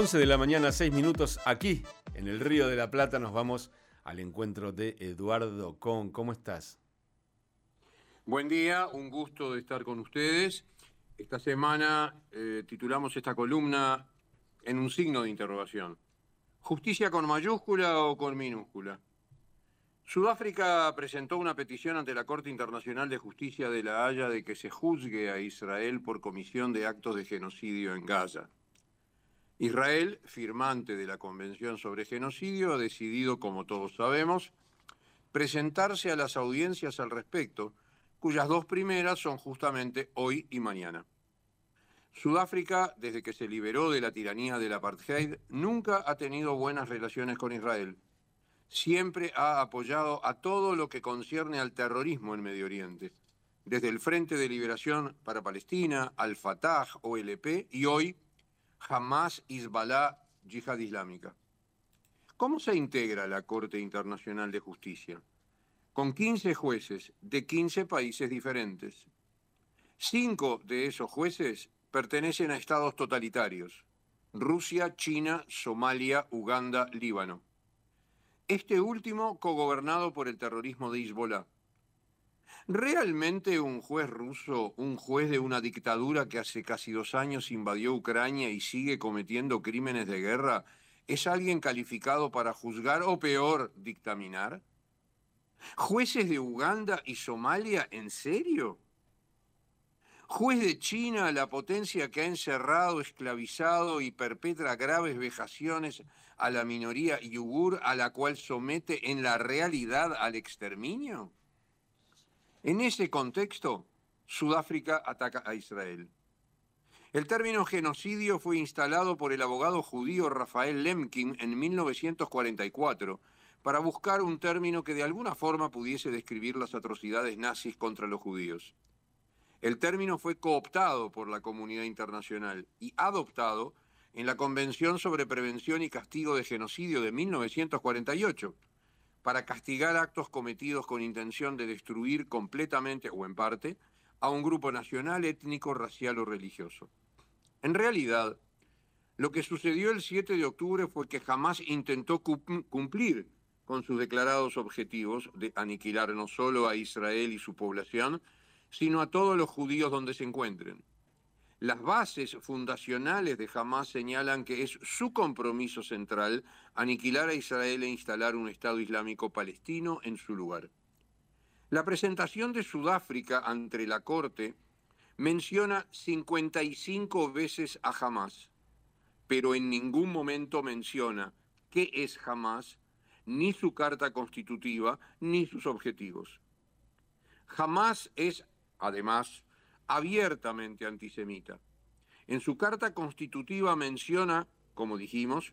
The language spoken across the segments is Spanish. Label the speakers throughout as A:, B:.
A: 11 de la mañana, 6 minutos, aquí en el Río de la Plata nos vamos al encuentro de Eduardo Con. ¿Cómo estás?
B: Buen día, un gusto de estar con ustedes. Esta semana eh, titulamos esta columna en un signo de interrogación. ¿Justicia con mayúscula o con minúscula? Sudáfrica presentó una petición ante la Corte Internacional de Justicia de La Haya de que se juzgue a Israel por comisión de actos de genocidio en Gaza. Israel, firmante de la Convención sobre Genocidio, ha decidido, como todos sabemos, presentarse a las audiencias al respecto, cuyas dos primeras son justamente hoy y mañana. Sudáfrica, desde que se liberó de la tiranía del apartheid, nunca ha tenido buenas relaciones con Israel. Siempre ha apoyado a todo lo que concierne al terrorismo en Medio Oriente, desde el Frente de Liberación para Palestina, al Fatah, OLP y hoy Hamas, Hezbollah, Yihad Islámica. ¿Cómo se integra la Corte Internacional de Justicia? Con 15 jueces de 15 países diferentes. Cinco de esos jueces pertenecen a estados totalitarios. Rusia, China, Somalia, Uganda, Líbano. Este último cogobernado por el terrorismo de Hezbollah. ¿Realmente un juez ruso, un juez de una dictadura que hace casi dos años invadió Ucrania y sigue cometiendo crímenes de guerra, es alguien calificado para juzgar o peor, dictaminar? ¿Jueces de Uganda y Somalia, en serio? ¿Juez de China, la potencia que ha encerrado, esclavizado y perpetra graves vejaciones a la minoría yugur a la cual somete en la realidad al exterminio? En ese contexto, Sudáfrica ataca a Israel. El término genocidio fue instalado por el abogado judío Rafael Lemkin en 1944 para buscar un término que de alguna forma pudiese describir las atrocidades nazis contra los judíos. El término fue cooptado por la comunidad internacional y adoptado en la Convención sobre Prevención y Castigo de Genocidio de 1948 para castigar actos cometidos con intención de destruir completamente o en parte a un grupo nacional, étnico, racial o religioso. En realidad, lo que sucedió el 7 de octubre fue que jamás intentó cumplir con sus declarados objetivos de aniquilar no solo a Israel y su población, sino a todos los judíos donde se encuentren. Las bases fundacionales de Hamas señalan que es su compromiso central aniquilar a Israel e instalar un Estado Islámico palestino en su lugar. La presentación de Sudáfrica ante la Corte menciona 55 veces a Hamas, pero en ningún momento menciona qué es Hamas, ni su carta constitutiva, ni sus objetivos. Hamas es, además, abiertamente antisemita. En su carta constitutiva menciona, como dijimos,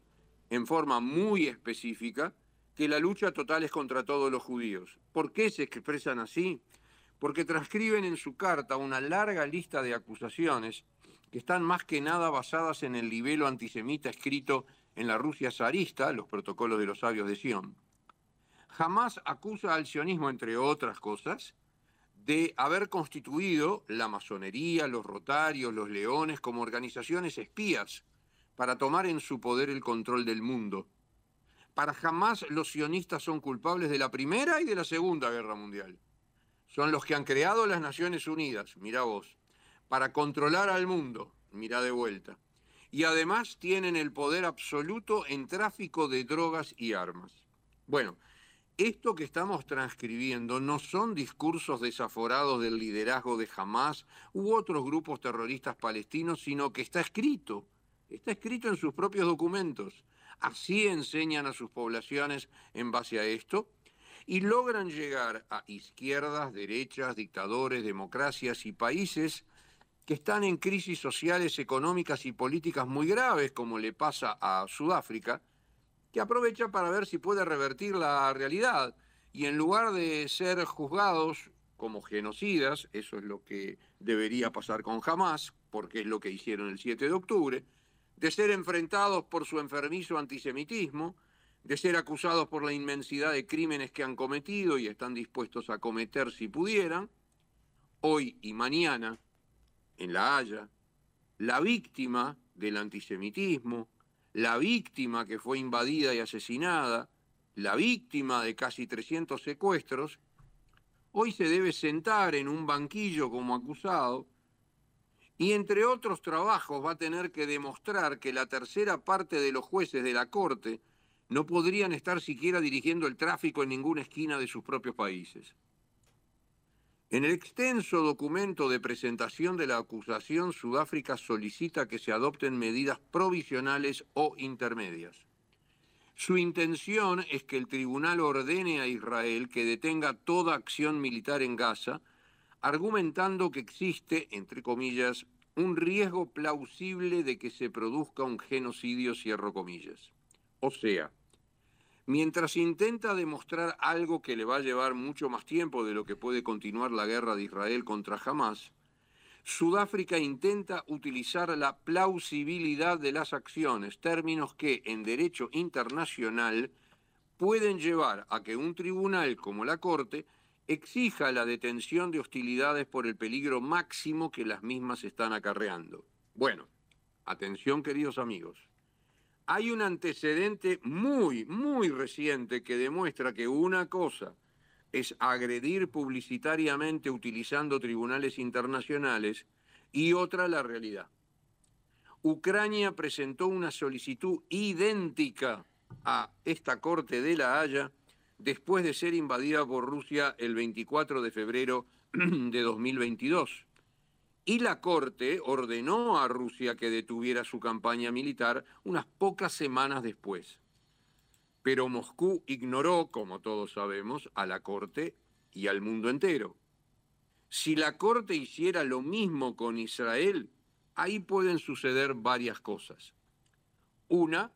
B: en forma muy específica, que la lucha total es contra todos los judíos. ¿Por qué se expresan así? Porque transcriben en su carta una larga lista de acusaciones que están más que nada basadas en el libelo antisemita escrito en la Rusia zarista, los protocolos de los sabios de Sion. Jamás acusa al sionismo, entre otras cosas, de haber constituido la masonería, los rotarios, los leones como organizaciones espías para tomar en su poder el control del mundo. Para jamás los sionistas son culpables de la Primera y de la Segunda Guerra Mundial. Son los que han creado las Naciones Unidas, mira vos, para controlar al mundo, mira de vuelta. Y además tienen el poder absoluto en tráfico de drogas y armas. Bueno, esto que estamos transcribiendo no son discursos desaforados del liderazgo de Hamas u otros grupos terroristas palestinos, sino que está escrito, está escrito en sus propios documentos. Así enseñan a sus poblaciones en base a esto y logran llegar a izquierdas, derechas, dictadores, democracias y países que están en crisis sociales, económicas y políticas muy graves, como le pasa a Sudáfrica, que aprovecha para ver si puede revertir la realidad. Y en lugar de ser juzgados como genocidas, eso es lo que debería pasar con Hamas, porque es lo que hicieron el 7 de octubre, de ser enfrentados por su enfermizo antisemitismo, de ser acusados por la inmensidad de crímenes que han cometido y están dispuestos a cometer si pudieran, hoy y mañana, en La Haya, la víctima del antisemitismo, la víctima que fue invadida y asesinada, la víctima de casi 300 secuestros, hoy se debe sentar en un banquillo como acusado y entre otros trabajos va a tener que demostrar que la tercera parte de los jueces de la Corte no podrían estar siquiera dirigiendo el tráfico en ninguna esquina de sus propios países. En el extenso documento de presentación de la acusación, Sudáfrica solicita que se adopten medidas provisionales o intermedias. Su intención es que el tribunal ordene a Israel que detenga toda acción militar en Gaza, argumentando que existe, entre comillas, un riesgo plausible de que se produzca un genocidio, cierro comillas. O sea, mientras intenta demostrar algo que le va a llevar mucho más tiempo de lo que puede continuar la guerra de Israel contra Hamas, Sudáfrica intenta utilizar la plausibilidad de las acciones, términos que en derecho internacional pueden llevar a que un tribunal como la Corte exija la detención de hostilidades por el peligro máximo que las mismas están acarreando. Bueno, atención queridos amigos. Hay un antecedente muy, muy reciente que demuestra que una cosa es agredir publicitariamente utilizando tribunales internacionales y otra la realidad. Ucrania presentó una solicitud idéntica a esta Corte de la Haya después de ser invadida por Rusia el 24 de febrero de 2022. Y la Corte ordenó a Rusia que detuviera su campaña militar unas pocas semanas después pero Moscú ignoró, como todos sabemos, a la Corte y al mundo entero. Si la Corte hiciera lo mismo con Israel, ahí pueden suceder varias cosas. Una,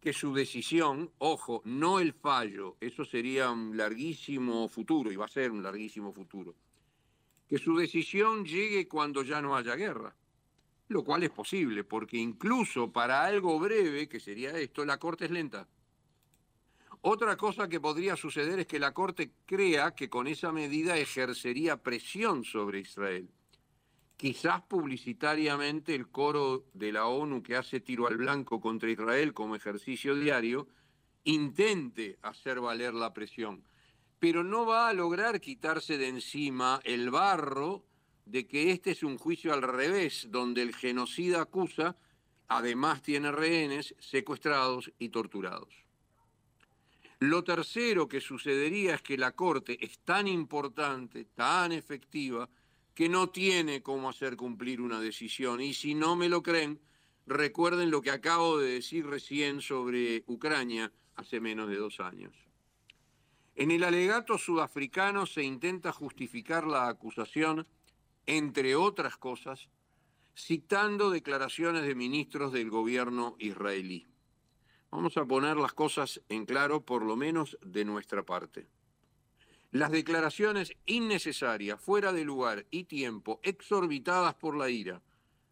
B: que su decisión, ojo, no el fallo, eso sería un larguísimo futuro, y va a ser un larguísimo futuro, que su decisión llegue cuando ya no haya guerra, lo cual es posible, porque incluso para algo breve, que sería esto, la Corte es lenta. Otra cosa que podría suceder es que la Corte crea que con esa medida ejercería presión sobre Israel. Quizás publicitariamente el coro de la ONU que hace tiro al blanco contra Israel como ejercicio diario intente hacer valer la presión, pero no va a lograr quitarse de encima el barro de que este es un juicio al revés, donde el genocida acusa, además tiene rehenes secuestrados y torturados. Lo tercero que sucedería es que la Corte es tan importante, tan efectiva, que no tiene cómo hacer cumplir una decisión. Y si no me lo creen, recuerden lo que acabo de decir recién sobre Ucrania hace menos de dos años. En el alegato sudafricano se intenta justificar la acusación, entre otras cosas, citando declaraciones de ministros del gobierno israelí. Vamos a poner las cosas en claro, por lo menos de nuestra parte. Las declaraciones innecesarias, fuera de lugar y tiempo, exorbitadas por la ira,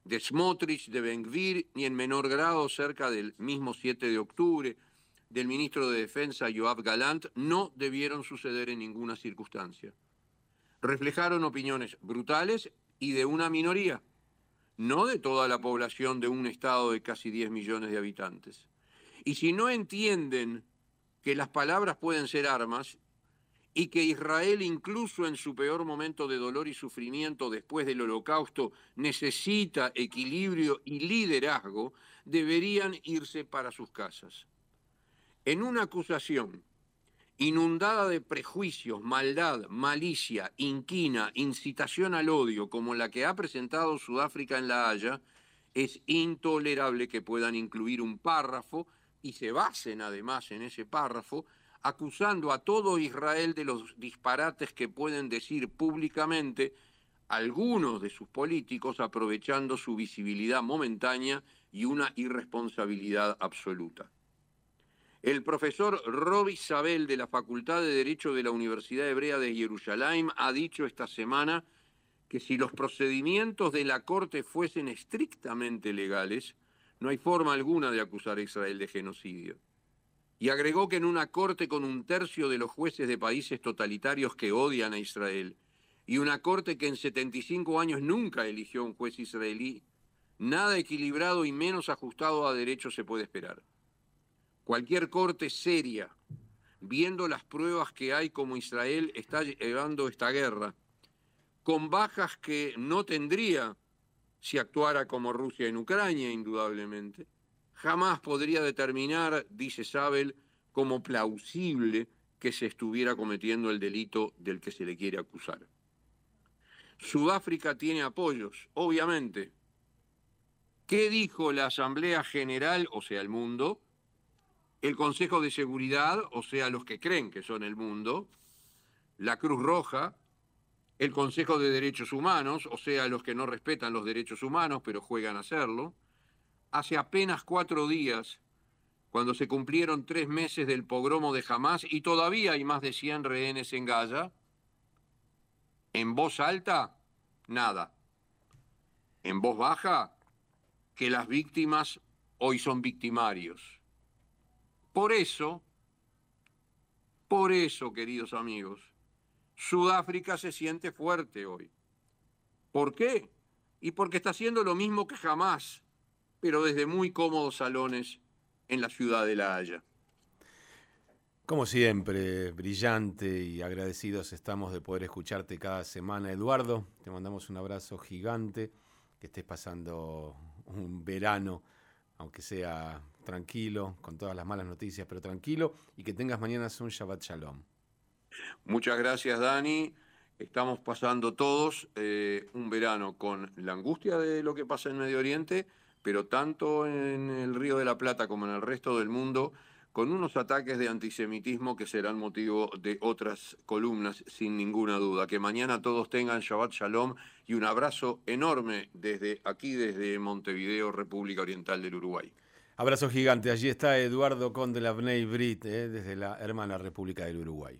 B: de Smotrich, de Ben-Gvir, ni en menor grado cerca del mismo 7 de octubre, del ministro de Defensa Joab Galant, no debieron suceder en ninguna circunstancia. Reflejaron opiniones brutales y de una minoría, no de toda la población de un estado de casi 10 millones de habitantes. Y si no entienden que las palabras pueden ser armas y que Israel incluso en su peor momento de dolor y sufrimiento después del holocausto necesita equilibrio y liderazgo, deberían irse para sus casas. En una acusación inundada de prejuicios, maldad, malicia, inquina, incitación al odio, como la que ha presentado Sudáfrica en La Haya, es intolerable que puedan incluir un párrafo y se basen además en ese párrafo, acusando a todo Israel de los disparates que pueden decir públicamente algunos de sus políticos aprovechando su visibilidad momentánea y una irresponsabilidad absoluta. El profesor Rob Isabel de la Facultad de Derecho de la Universidad Hebrea de Jerusalén ha dicho esta semana que si los procedimientos de la Corte fuesen estrictamente legales, no hay forma alguna de acusar a Israel de genocidio. Y agregó que en una corte con un tercio de los jueces de países totalitarios que odian a Israel, y una corte que en 75 años nunca eligió un juez israelí, Nada equilibrado y menos ajustado a derecho se puede esperar. Cualquier corte seria, viendo las pruebas que hay como Israel está llevando esta guerra, con bajas que no tendría si actuara como Rusia en Ucrania, indudablemente, jamás podría determinar, dice Sabel, como plausible que se estuviera cometiendo el delito del que se le quiere acusar. Sudáfrica tiene apoyos, obviamente. ¿Qué dijo la Asamblea General, o sea, el mundo? El Consejo de Seguridad, o sea, los que creen que son el mundo, la Cruz Roja, el Consejo de Derechos Humanos, o sea, los que no respetan los derechos humanos, pero juegan a hacerlo. Hace apenas cuatro días, cuando se cumplieron tres meses del pogromo de Hamas y todavía hay más de 100 rehenes en Gaza, en voz alta, nada. En voz baja, que las víctimas hoy son victimarios. Por eso, por eso, queridos amigos, Sudáfrica se siente fuerte hoy. ¿Por qué? Y porque está haciendo lo mismo que jamás, pero desde muy cómodos salones en la ciudad de La Haya.
A: Como siempre, brillante y agradecidos estamos de poder escucharte cada semana, Eduardo. Te mandamos un abrazo gigante, que estés pasando un verano, aunque sea tranquilo, con todas las malas noticias, pero tranquilo, y que tengas mañana un Shabbat Shalom.
B: Muchas gracias, Dani. Estamos pasando todos eh, un verano con la angustia de lo que pasa en Medio Oriente, pero tanto en el Río de la Plata como en el resto del mundo, con unos ataques de antisemitismo que serán motivo de otras columnas, sin ninguna duda. Que mañana todos tengan Shabbat Shalom y un abrazo enorme desde aquí, desde Montevideo, República Oriental del Uruguay.
A: Abrazo gigante. Allí está Eduardo Conde la Bnei Brit, eh, desde la hermana República del Uruguay.